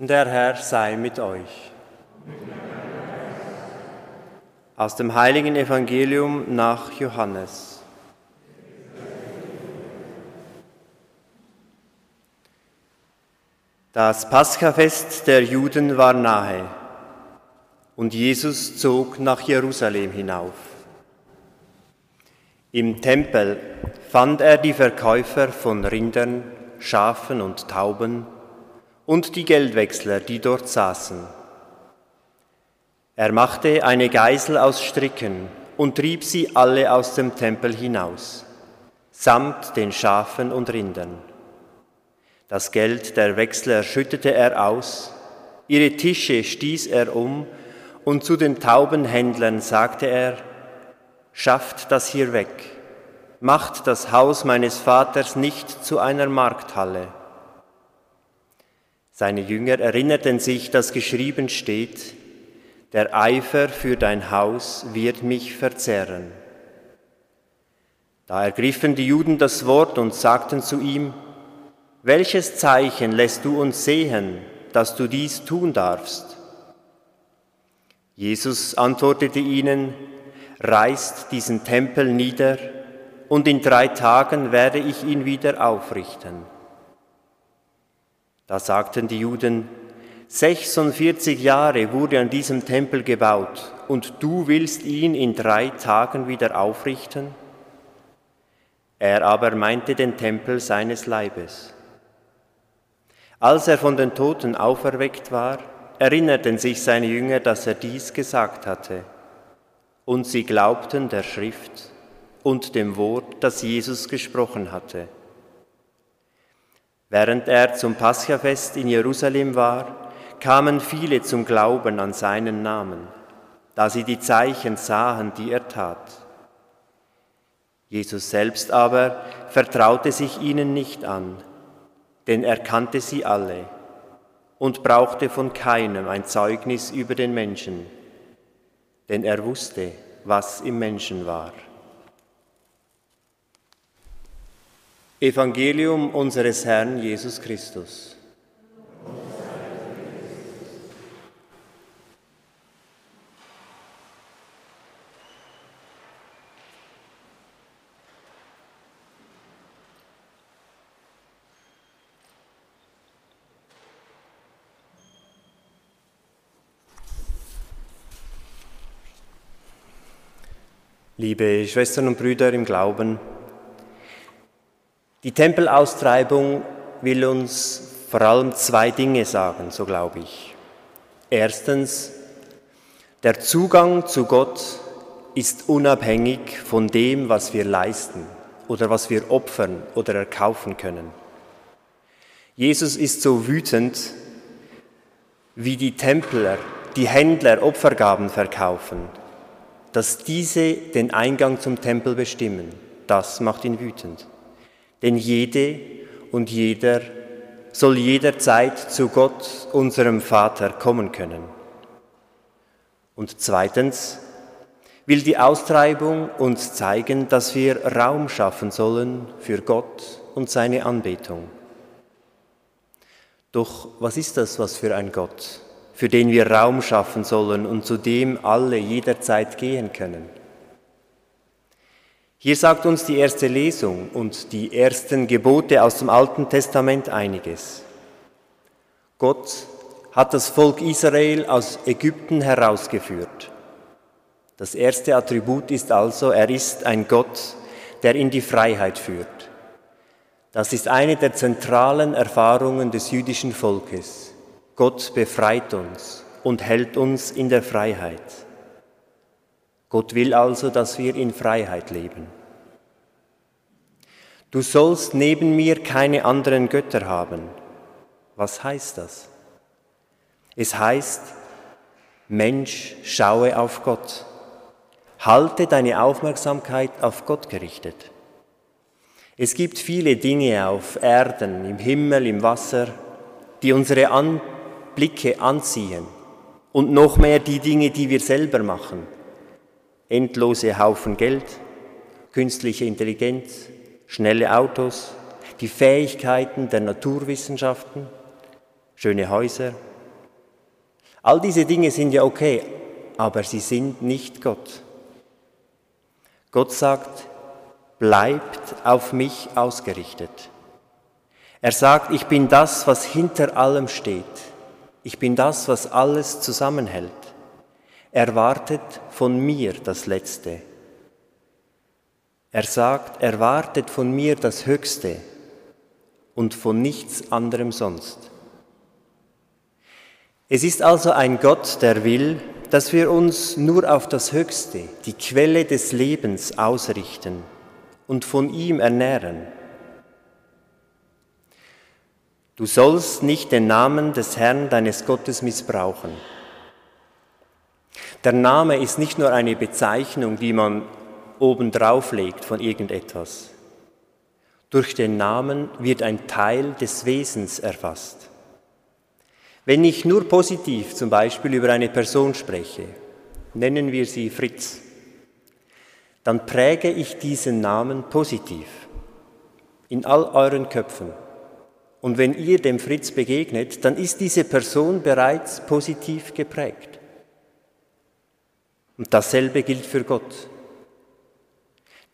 Der Herr sei mit euch. Aus dem heiligen Evangelium nach Johannes. Das Paschafest der Juden war nahe und Jesus zog nach Jerusalem hinauf. Im Tempel fand er die Verkäufer von Rindern, Schafen und Tauben, und die Geldwechsler, die dort saßen. Er machte eine Geisel aus Stricken und trieb sie alle aus dem Tempel hinaus, samt den Schafen und Rindern. Das Geld der Wechsler schüttete er aus, ihre Tische stieß er um, und zu den Taubenhändlern sagte er, Schafft das hier weg, macht das Haus meines Vaters nicht zu einer Markthalle. Seine Jünger erinnerten sich, dass geschrieben steht, der Eifer für dein Haus wird mich verzehren. Da ergriffen die Juden das Wort und sagten zu ihm, welches Zeichen lässt du uns sehen, dass du dies tun darfst? Jesus antwortete ihnen, reißt diesen Tempel nieder, und in drei Tagen werde ich ihn wieder aufrichten. Da sagten die Juden, 46 Jahre wurde an diesem Tempel gebaut und du willst ihn in drei Tagen wieder aufrichten? Er aber meinte den Tempel seines Leibes. Als er von den Toten auferweckt war, erinnerten sich seine Jünger, dass er dies gesagt hatte. Und sie glaubten der Schrift und dem Wort, das Jesus gesprochen hatte. Während er zum Paschafest in Jerusalem war, kamen viele zum Glauben an seinen Namen, da sie die Zeichen sahen, die er tat. Jesus selbst aber vertraute sich ihnen nicht an, denn er kannte sie alle und brauchte von keinem ein Zeugnis über den Menschen, denn er wusste, was im Menschen war. Evangelium unseres Herrn Jesus Christus. Liebe Schwestern und Brüder im Glauben, die Tempelaustreibung will uns vor allem zwei Dinge sagen, so glaube ich. Erstens, der Zugang zu Gott ist unabhängig von dem, was wir leisten oder was wir opfern oder erkaufen können. Jesus ist so wütend, wie die Templer, die Händler Opfergaben verkaufen, dass diese den Eingang zum Tempel bestimmen. Das macht ihn wütend. Denn jede und jeder soll jederzeit zu Gott, unserem Vater, kommen können. Und zweitens will die Austreibung uns zeigen, dass wir Raum schaffen sollen für Gott und seine Anbetung. Doch was ist das, was für ein Gott, für den wir Raum schaffen sollen und zu dem alle jederzeit gehen können? Hier sagt uns die erste Lesung und die ersten Gebote aus dem Alten Testament einiges. Gott hat das Volk Israel aus Ägypten herausgeführt. Das erste Attribut ist also, er ist ein Gott, der in die Freiheit führt. Das ist eine der zentralen Erfahrungen des jüdischen Volkes. Gott befreit uns und hält uns in der Freiheit. Gott will also, dass wir in Freiheit leben. Du sollst neben mir keine anderen Götter haben. Was heißt das? Es heißt, Mensch, schaue auf Gott. Halte deine Aufmerksamkeit auf Gott gerichtet. Es gibt viele Dinge auf Erden, im Himmel, im Wasser, die unsere Anblicke anziehen. Und noch mehr die Dinge, die wir selber machen endlose Haufen Geld, künstliche Intelligenz, schnelle Autos, die Fähigkeiten der Naturwissenschaften, schöne Häuser, All diese Dinge sind ja okay, aber sie sind nicht Gott. Gott sagt, bleibt auf mich ausgerichtet. Er sagt, ich bin das, was hinter allem steht. Ich bin das, was alles zusammenhält. Er wartet von mir das Letzte. Er sagt, er wartet von mir das Höchste und von nichts anderem sonst. Es ist also ein Gott, der will, dass wir uns nur auf das Höchste, die Quelle des Lebens ausrichten und von ihm ernähren. Du sollst nicht den Namen des Herrn deines Gottes missbrauchen. Der Name ist nicht nur eine Bezeichnung, die man obendrauf legt von irgendetwas. Durch den Namen wird ein Teil des Wesens erfasst. Wenn ich nur positiv zum Beispiel über eine Person spreche, nennen wir sie Fritz, dann präge ich diesen Namen positiv in all euren Köpfen. Und wenn ihr dem Fritz begegnet, dann ist diese Person bereits positiv geprägt. Und dasselbe gilt für Gott.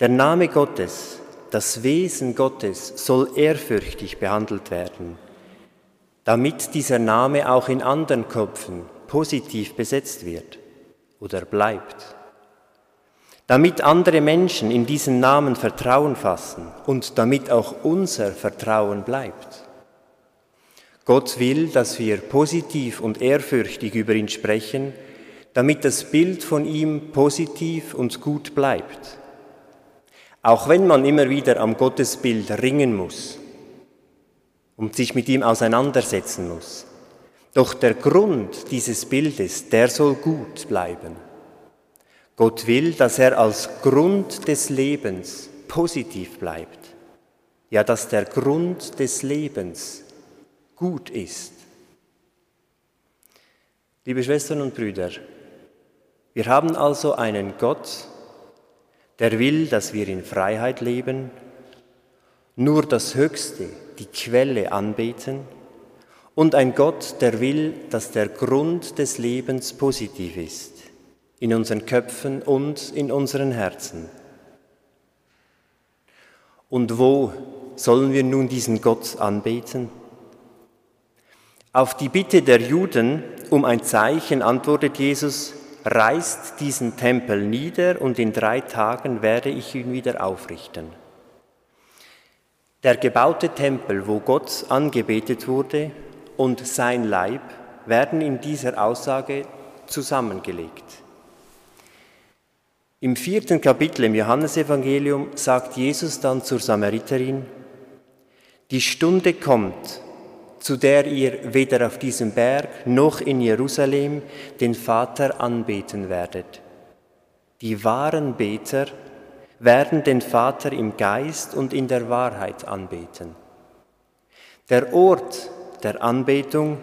Der Name Gottes, das Wesen Gottes soll ehrfürchtig behandelt werden, damit dieser Name auch in anderen Köpfen positiv besetzt wird oder bleibt. Damit andere Menschen in diesen Namen Vertrauen fassen und damit auch unser Vertrauen bleibt. Gott will, dass wir positiv und ehrfürchtig über ihn sprechen, damit das Bild von ihm positiv und gut bleibt. Auch wenn man immer wieder am Gottesbild ringen muss und sich mit ihm auseinandersetzen muss. Doch der Grund dieses Bildes, der soll gut bleiben. Gott will, dass er als Grund des Lebens positiv bleibt. Ja, dass der Grund des Lebens gut ist. Liebe Schwestern und Brüder, wir haben also einen Gott, der will, dass wir in Freiheit leben, nur das Höchste, die Quelle anbeten und ein Gott, der will, dass der Grund des Lebens positiv ist, in unseren Köpfen und in unseren Herzen. Und wo sollen wir nun diesen Gott anbeten? Auf die Bitte der Juden um ein Zeichen antwortet Jesus, reißt diesen Tempel nieder und in drei Tagen werde ich ihn wieder aufrichten. Der gebaute Tempel, wo Gott angebetet wurde, und sein Leib werden in dieser Aussage zusammengelegt. Im vierten Kapitel im Johannesevangelium sagt Jesus dann zur Samariterin, die Stunde kommt, zu der ihr weder auf diesem Berg noch in Jerusalem den Vater anbeten werdet. Die wahren Beter werden den Vater im Geist und in der Wahrheit anbeten. Der Ort der Anbetung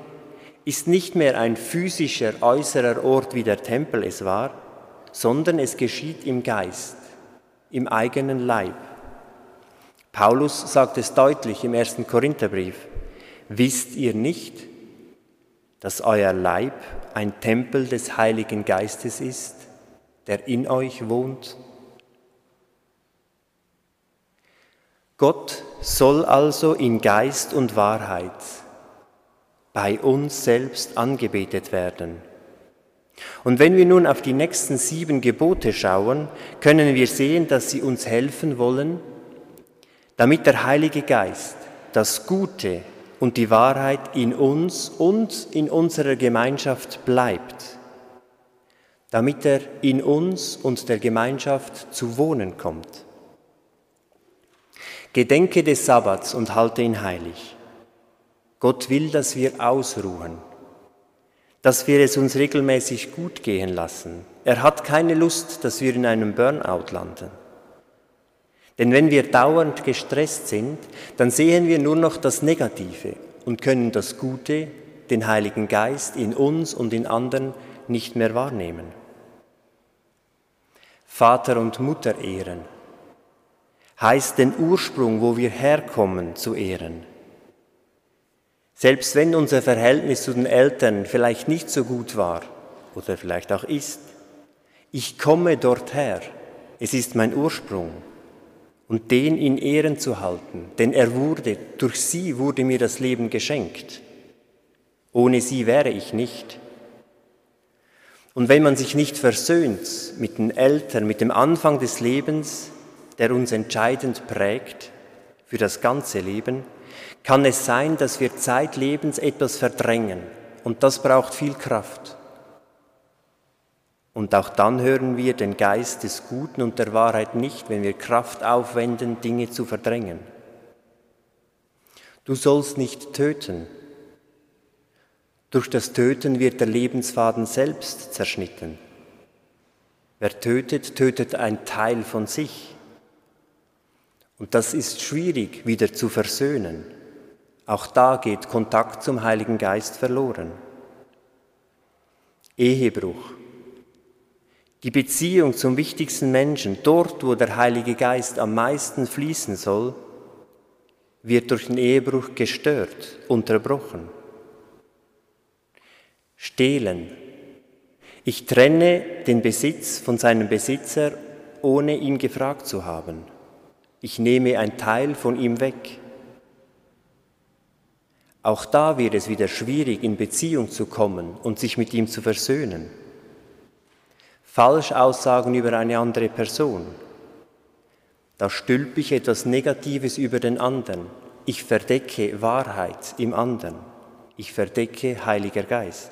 ist nicht mehr ein physischer äußerer Ort, wie der Tempel es war, sondern es geschieht im Geist, im eigenen Leib. Paulus sagt es deutlich im ersten Korintherbrief. Wisst ihr nicht, dass euer Leib ein Tempel des Heiligen Geistes ist, der in euch wohnt? Gott soll also in Geist und Wahrheit bei uns selbst angebetet werden. Und wenn wir nun auf die nächsten sieben Gebote schauen, können wir sehen, dass sie uns helfen wollen, damit der Heilige Geist das Gute, und die Wahrheit in uns und in unserer Gemeinschaft bleibt, damit er in uns und der Gemeinschaft zu wohnen kommt. Gedenke des Sabbats und halte ihn heilig. Gott will, dass wir ausruhen, dass wir es uns regelmäßig gut gehen lassen. Er hat keine Lust, dass wir in einem Burnout landen. Denn wenn wir dauernd gestresst sind, dann sehen wir nur noch das Negative und können das Gute, den Heiligen Geist in uns und in anderen nicht mehr wahrnehmen. Vater und Mutter ehren heißt den Ursprung, wo wir herkommen, zu ehren. Selbst wenn unser Verhältnis zu den Eltern vielleicht nicht so gut war oder vielleicht auch ist, ich komme dorther, es ist mein Ursprung und den in Ehren zu halten, denn er wurde, durch sie wurde mir das Leben geschenkt. Ohne sie wäre ich nicht. Und wenn man sich nicht versöhnt mit den Eltern, mit dem Anfang des Lebens, der uns entscheidend prägt für das ganze Leben, kann es sein, dass wir zeitlebens etwas verdrängen. Und das braucht viel Kraft. Und auch dann hören wir den Geist des Guten und der Wahrheit nicht, wenn wir Kraft aufwenden, Dinge zu verdrängen. Du sollst nicht töten. Durch das Töten wird der Lebensfaden selbst zerschnitten. Wer tötet, tötet ein Teil von sich. Und das ist schwierig wieder zu versöhnen. Auch da geht Kontakt zum Heiligen Geist verloren. Ehebruch. Die Beziehung zum wichtigsten Menschen, dort wo der Heilige Geist am meisten fließen soll, wird durch den Ehebruch gestört, unterbrochen. Stehlen. Ich trenne den Besitz von seinem Besitzer, ohne ihn gefragt zu haben. Ich nehme ein Teil von ihm weg. Auch da wird es wieder schwierig, in Beziehung zu kommen und sich mit ihm zu versöhnen. Falschaussagen über eine andere Person. Da stülpe ich etwas Negatives über den anderen. Ich verdecke Wahrheit im anderen. Ich verdecke Heiliger Geist.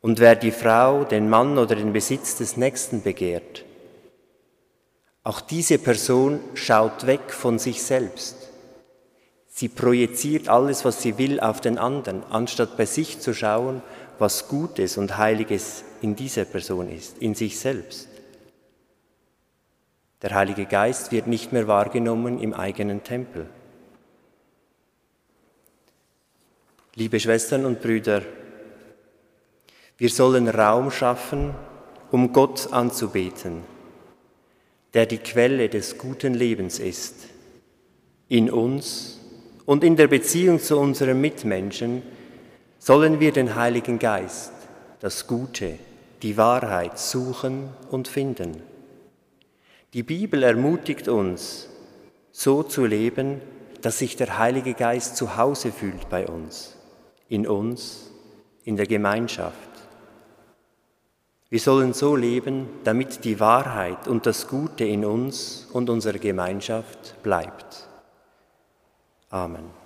Und wer die Frau, den Mann oder den Besitz des Nächsten begehrt, auch diese Person schaut weg von sich selbst. Sie projiziert alles, was sie will, auf den anderen, anstatt bei sich zu schauen, was Gutes und Heiliges in dieser Person ist, in sich selbst. Der Heilige Geist wird nicht mehr wahrgenommen im eigenen Tempel. Liebe Schwestern und Brüder, wir sollen Raum schaffen, um Gott anzubeten, der die Quelle des guten Lebens ist, in uns und in der Beziehung zu unseren Mitmenschen sollen wir den Heiligen Geist, das Gute, die Wahrheit suchen und finden. Die Bibel ermutigt uns, so zu leben, dass sich der Heilige Geist zu Hause fühlt bei uns, in uns, in der Gemeinschaft. Wir sollen so leben, damit die Wahrheit und das Gute in uns und unserer Gemeinschaft bleibt. Amen.